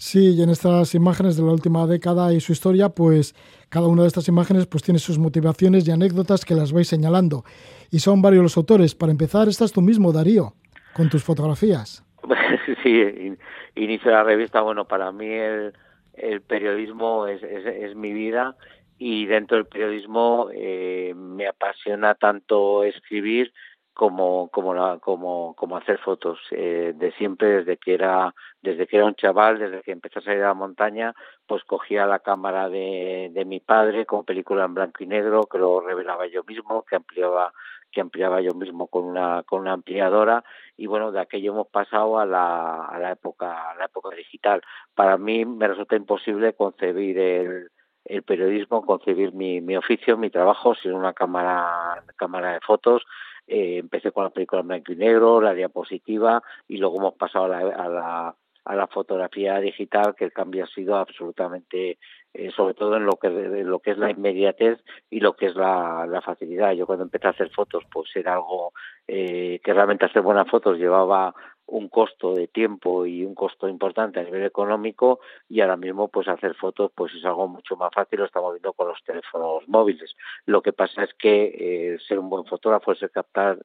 Sí, y en estas imágenes de la última década y su historia, pues cada una de estas imágenes pues tiene sus motivaciones y anécdotas que las vais señalando. Y son varios los autores. Para empezar, estás tú mismo, Darío, con tus fotografías. sí, inicio la revista. Bueno, para mí el, periodismo es, es, mi vida y dentro del periodismo eh, me apasiona tanto escribir como como la, como como hacer fotos eh, de siempre desde que era desde que era un chaval desde que empecé a salir a la montaña pues cogía la cámara de, de mi padre con película en blanco y negro que lo revelaba yo mismo que ampliaba que ampliaba yo mismo con una con una ampliadora y bueno de aquello hemos pasado a la a la época a la época digital. Para mí me resulta imposible concebir el el periodismo, concebir mi, mi oficio, mi trabajo sin una cámara, cámara de fotos eh, empecé con la película en blanco y negro, la diapositiva y luego hemos pasado a la, a la, a la fotografía digital que el cambio ha sido absolutamente eh, sobre todo en lo que lo que es la inmediatez y lo que es la, la facilidad. Yo cuando empecé a hacer fotos pues era algo eh, que realmente hacer buenas fotos llevaba un costo de tiempo y un costo importante a nivel económico y ahora mismo pues hacer fotos pues es algo mucho más fácil lo estamos viendo con los teléfonos móviles. Lo que pasa es que eh, ser un buen fotógrafo es captar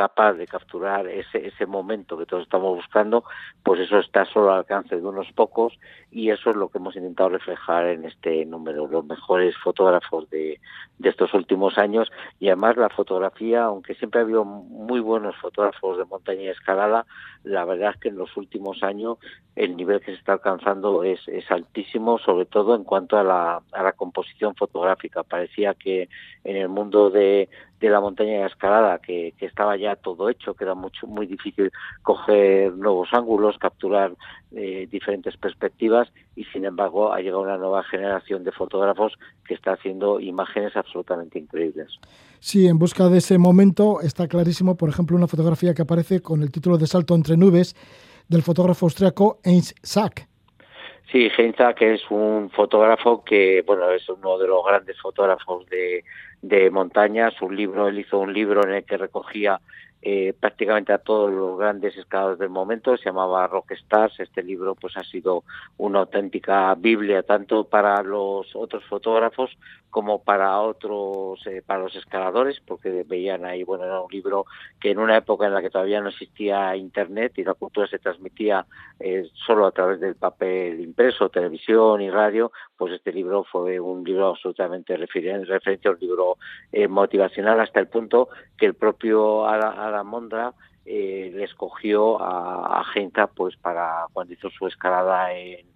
capaz de capturar ese, ese momento que todos estamos buscando, pues eso está solo al alcance de unos pocos y eso es lo que hemos intentado reflejar en este número, los mejores fotógrafos de, de estos últimos años y además la fotografía, aunque siempre ha habido muy buenos fotógrafos de montaña y escalada, la verdad es que en los últimos años el nivel que se está alcanzando es, es altísimo, sobre todo en cuanto a la, a la composición fotográfica. Parecía que en el mundo de, de la montaña de escalada, que, que, estaba ya todo hecho, que era mucho, muy difícil coger nuevos ángulos, capturar eh, diferentes perspectivas y sin embargo ha llegado una nueva generación de fotógrafos que está haciendo imágenes absolutamente increíbles. Sí, en busca de ese momento está clarísimo, por ejemplo, una fotografía que aparece con el título de Salto entre nubes del fotógrafo austriaco Heinz Sack. Sí, Heinz Sack es un fotógrafo que, bueno, es uno de los grandes fotógrafos de, de montaña. Su libro, él hizo un libro en el que recogía eh, prácticamente a todos los grandes escaladores del momento, se llamaba Rockstars. Este libro pues ha sido una auténtica biblia tanto para los otros fotógrafos como para otros, eh, para los escaladores, porque veían ahí, bueno, era un libro que en una época en la que todavía no existía internet y la cultura se transmitía eh, solo a través del papel impreso, televisión y radio, pues este libro fue un libro absolutamente referente, a un libro eh, motivacional hasta el punto que el propio Aramondra eh, le escogió a, a Genta pues para cuando hizo su escalada en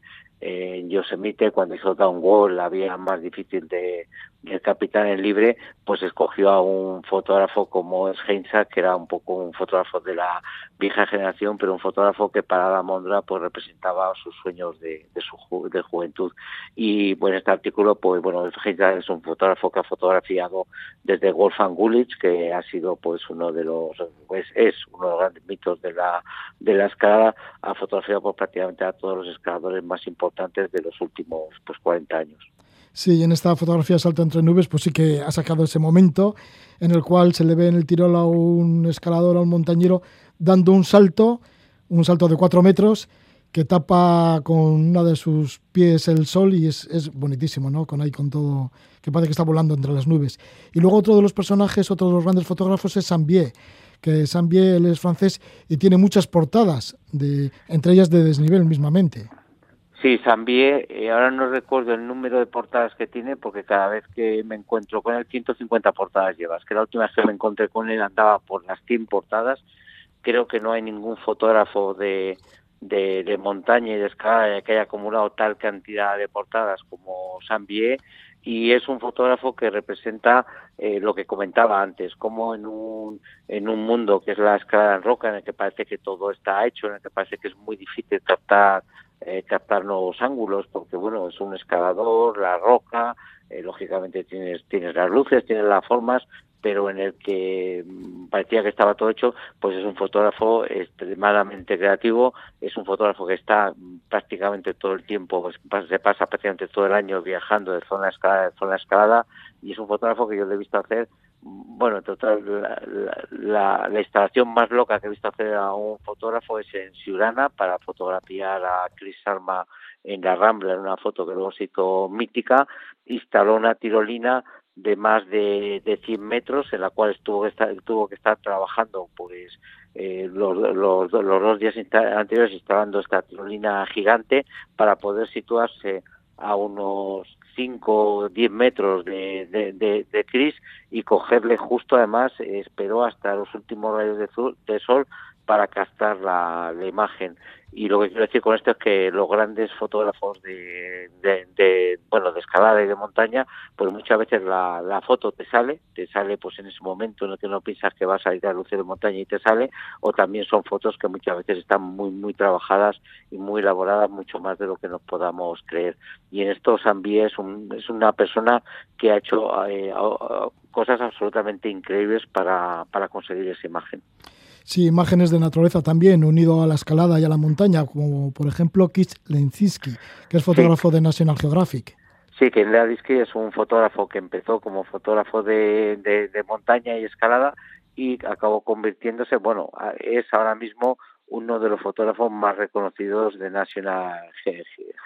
en Yosemite, cuando hizo Down Wall, la vía más difícil de, el capitán en libre, pues escogió a un fotógrafo como es Heinza, que era un poco un fotógrafo de la vieja generación, pero un fotógrafo que para la Mondra pues representaba sus sueños de, de su de juventud. Y bueno, este artículo, pues bueno, Heinza es un fotógrafo que ha fotografiado desde Wolfgang Gulich, que ha sido pues uno de los, pues es uno de los grandes mitos de la, de la escalada, ha fotografiado pues, prácticamente a todos los escaladores más importantes de los últimos pues 40 años. Sí, en esta fotografía Salto entre nubes, pues sí que ha sacado ese momento en el cual se le ve en el tirol a un escalador, a un montañero, dando un salto, un salto de cuatro metros, que tapa con una de sus pies el sol y es, bonitísimo, ¿no? Con ahí, con todo, que parece que está volando entre las nubes. Y luego otro de los personajes, otro de los grandes fotógrafos es Sambier, que Sambier es francés y tiene muchas portadas, de, entre ellas de desnivel mismamente. Sí, Sambié, eh, ahora no recuerdo el número de portadas que tiene porque cada vez que me encuentro con él 150 portadas llevas, que la última vez que me encontré con él andaba por las 100 portadas. Creo que no hay ningún fotógrafo de, de, montaña y de escala que haya acumulado tal cantidad de portadas como Sambié y es un fotógrafo que representa eh, lo que comentaba antes, como en un, en un mundo que es la escalada en roca, en el que parece que todo está hecho, en el que parece que es muy difícil captar eh, captar nuevos ángulos, porque bueno, es un escalador, la roca, eh, lógicamente tienes, tienes las luces, tienes las formas, pero en el que mm, parecía que estaba todo hecho, pues es un fotógrafo extremadamente creativo, es un fotógrafo que está mm, prácticamente todo el tiempo, pues, se pasa prácticamente todo el año viajando de zona a escalada, de zona escalada, y es un fotógrafo que yo le he visto hacer bueno, total, la, la, instalación más loca que he visto hacer a un fotógrafo es en Ciurana para fotografiar a Chris Arma en la Rambla, en una foto que luego se hizo mítica, instaló una tirolina de más de, de 100 metros en la cual estuvo que estar, tuvo que estar trabajando pues eh, los, los, los dos días anteriores instalando esta tirolina gigante para poder situarse a unos 5 o 10 metros de, de, de, Chris y cogerle justo además esperó hasta los últimos rayos de, de sol para captar la, imagen. Y lo que quiero decir con esto es que los grandes fotógrafos de, de, bueno de escalada y de montaña pues muchas veces la, la, foto te sale te sale pues en ese momento en el que no piensas que vas a ir a luces de montaña y te sale o también son fotos que muchas veces están muy muy trabajadas y muy elaboradas mucho más de lo que nos podamos creer. Y en esto Sambi es un, es una persona que ha hecho eh, cosas absolutamente increíbles para, para conseguir esa imagen Sí, imágenes de naturaleza también, unido a la escalada y a la montaña, como por ejemplo Kit Lenzinski, que es fotógrafo de National Geographic. Sí, que Lenzinski es un fotógrafo que empezó como fotógrafo de, de, montaña y escalada y acabó convirtiéndose, bueno, es ahora mismo uno de los fotógrafos más reconocidos de National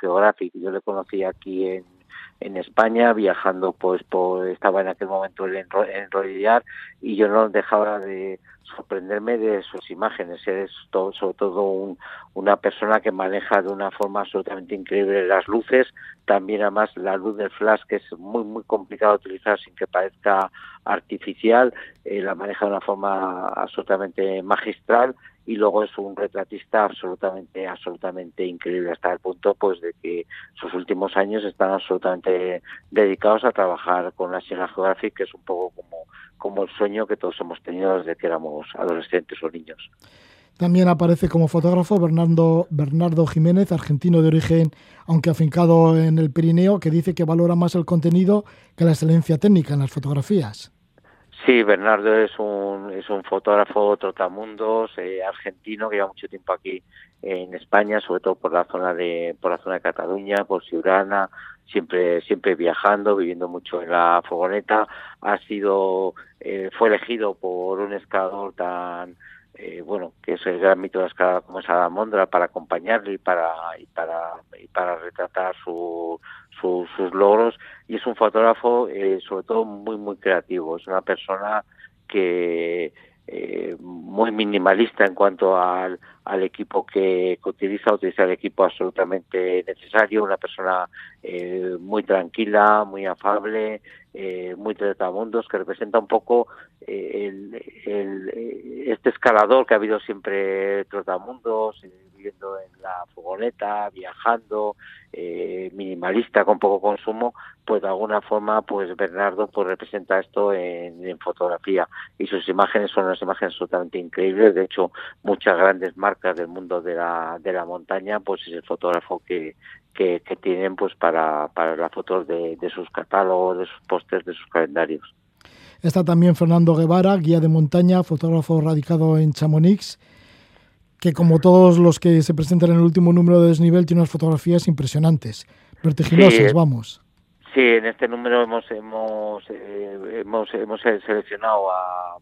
Geographic. Yo le conocí aquí en, en España viajando pues por estaba en aquel momento en, en y yo no dejaba de sorprenderme de sus imágenes. Es todo, sobre todo una persona que maneja de una forma absolutamente increíble las luces, también además la luz del flash que es muy muy complicado de utilizar sin que parezca artificial, eh, la maneja de una forma absolutamente magistral y luego es un retratista absolutamente absolutamente increíble hasta el punto pues de que sus últimos años están absolutamente dedicados a trabajar con la National Geographic que es un poco como como el sueño que todos hemos tenido desde que éramos adolescentes o niños. También aparece como fotógrafo Bernardo, Bernardo Jiménez, argentino de origen, aunque afincado en el Pirineo, que dice que valora más el contenido que la excelencia técnica en las fotografías. Sí, Bernardo es un, es un fotógrafo trotamundos eh, argentino que lleva mucho tiempo aquí en España, sobre todo por la zona de por la zona de Cataluña, por Ciurana, siempre siempre viajando, viviendo mucho en la fogoneta. Ha sido eh, fue elegido por un escalador tan eh, bueno, que es el gran mito de la escalada como es Adamondra para acompañarle y para y para y para retratar su, sus logros. Y es un fotógrafo eh, sobre todo muy muy creativo, es una persona que eh, muy minimalista en cuanto al, al equipo que, utiliza, utiliza el equipo absolutamente necesario, una persona eh, muy tranquila, muy afable, eh, muy tratamundos, que representa un poco eh, el, el, este escalador que ha habido siempre trotamundos, viviendo en la fogoneta, viajando, eh, minimalista con poco consumo, pues de alguna forma pues Bernardo pues representa esto en, fotografía y sus imágenes son unas imágenes absolutamente increíbles, de hecho muchas grandes marcas del mundo de la, de la montaña pues es el fotógrafo que, que, que tienen pues para, para las fotos de, de sus catálogos, de sus pósters, de sus calendarios. Está también Fernando Guevara, guía de montaña, fotógrafo radicado en Chamonix, que como todos los que se presentan en el último número de desnivel, tiene unas fotografías impresionantes, vertiginosas, sí, vamos. Sí, en este número hemos hemos eh, hemos, hemos seleccionado a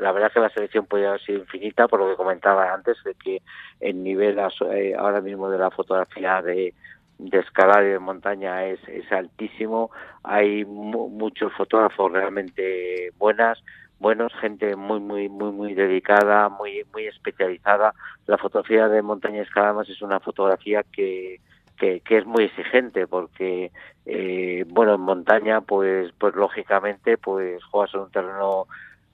la verdad que la selección puede haber sido infinita por lo que comentaba antes de que el nivel eh, ahora mismo de la fotografía de, de escalar y de montaña es, es altísimo hay mu muchos fotógrafos realmente buenas buenos, gente muy, muy, muy, muy dedicada, muy, muy especializada. La fotografía de montaña y escaladas es una fotografía que, que, es muy exigente porque eh, bueno en montaña pues pues lógicamente pues juegas en un terreno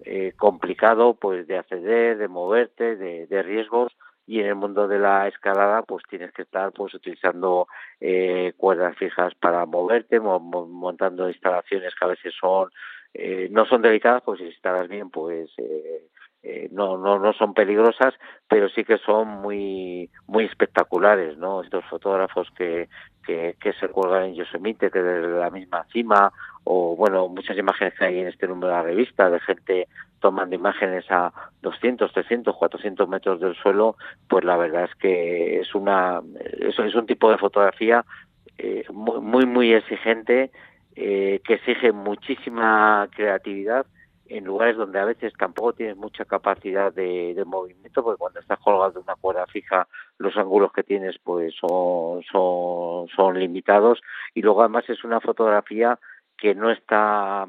eh, complicado pues de acceder de moverte de, de riesgos y en el mundo de la escalada pues tienes que estar pues utilizando eh, cuerdas fijas para moverte mo montando instalaciones que a veces son eh, no son delicadas pues si instalas bien pues eh, eh, no, no, no son peligrosas, pero sí que son muy, muy espectaculares, ¿no? Estos fotógrafos que, que, se cuelgan en Yosemite, que desde la misma cima, o bueno, muchas imágenes que hay en este número de la revista de gente tomando imágenes a 200, 300, 400 metros del suelo, pues la verdad es que es una, es un tipo de fotografía eh, muy, muy exigente, eh, que exige muchísima creatividad en lugares donde a veces tampoco tienes mucha capacidad de, de, movimiento, porque cuando estás colgado de una cuerda fija, los ángulos que tienes pues son, son, son limitados. Y luego además es una fotografía que no está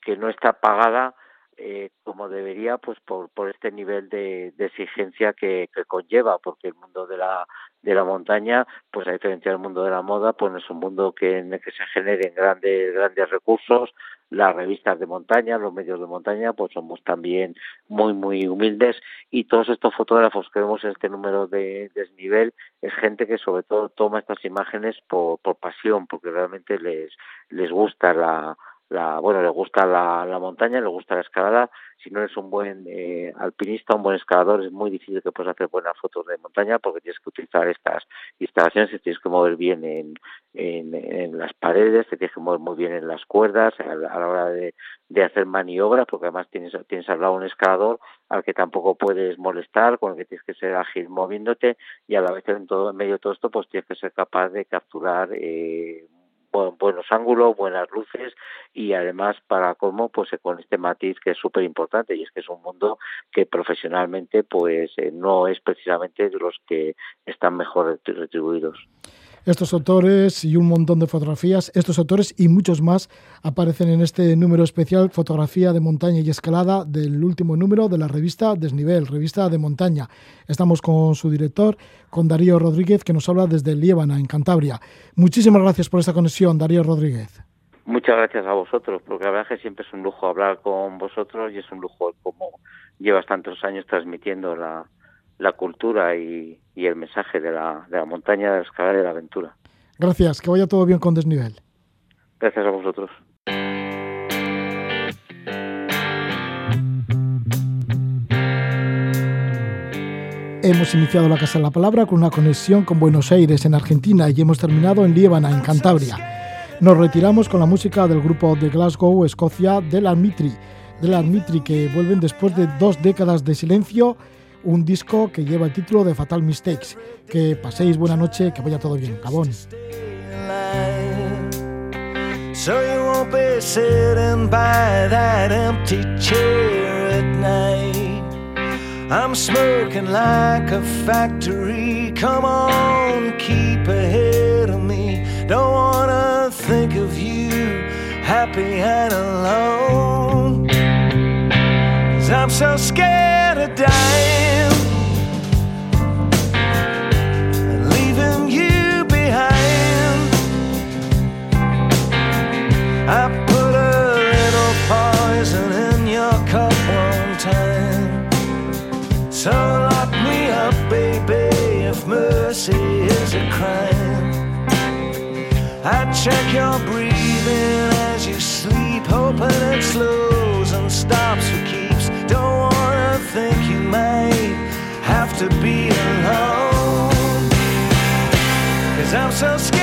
que no está pagada eh, como debería pues por, por este nivel de, exigencia que, que, conlleva porque el mundo de la de la montaña pues a diferencia del mundo de la moda pues es un mundo que en el que se generen grandes grandes recursos. Las revistas de montaña, los medios de montaña, pues somos también muy, muy humildes. Y todos estos fotógrafos que vemos en este número de desnivel es gente que sobre todo toma estas imágenes por, por pasión, porque realmente les, les gusta la, la bueno, le gusta la, la montaña, le gusta la escalada. Si no eres un buen eh, alpinista, un buen escalador, es muy difícil que puedas hacer buenas fotos de montaña porque tienes que utilizar estas instalaciones y tienes que mover bien en, en, en las paredes, te tienes que mover muy bien en las cuerdas a la hora de, de, hacer maniobras, porque además tienes, tienes al lado un escalador al que tampoco puedes molestar, con el que tienes que ser ágil moviéndote y a la vez en, todo, en medio de todo esto pues tienes que ser capaz de capturar eh, buenos ángulos, buenas luces y además para cómo pues con este matiz que es súper importante y es que es un mundo que profesionalmente pues eh, no es precisamente de los que están mejor retribuidos. Estos autores y un montón de fotografías, estos autores y muchos más aparecen en este número especial Fotografía de Montaña y Escalada del último número de la revista Desnivel, revista de montaña. Estamos con su director, con Darío Rodríguez, que nos habla desde Liébana, en Cantabria. Muchísimas gracias por esta conexión, Darío Rodríguez. Muchas gracias a vosotros, porque la verdad es que siempre es un lujo hablar con vosotros y es un lujo como llevas tantos años transmitiendo la, la cultura y, y, el mensaje de la, de la montaña, de la escalada y de la aventura. Gracias, que vaya todo bien con Desnivel. Gracias a vosotros. Hemos iniciado la Casa de la Palabra con una conexión con Buenos Aires, en Argentina, y hemos terminado en Liébana, en Cantabria. Nos retiramos con la música del grupo de Glasgow, Escocia, del Armitri, del Armitri que vuelven después de dos décadas de silencio un disco que lleva el título de Fatal Mistakes. Que paséis buena noche, que vaya todo bien. Gabón. So you won't be sitting by that empty chair at night. I'm smoking like a factory. Come on, keep ahead of me. Don't wanna think of you happy and alone. I'm so scared of dying. Leaving you behind. I put a little poison in your cup one time. So lock me up, baby, if mercy is a crime. I check your so scared.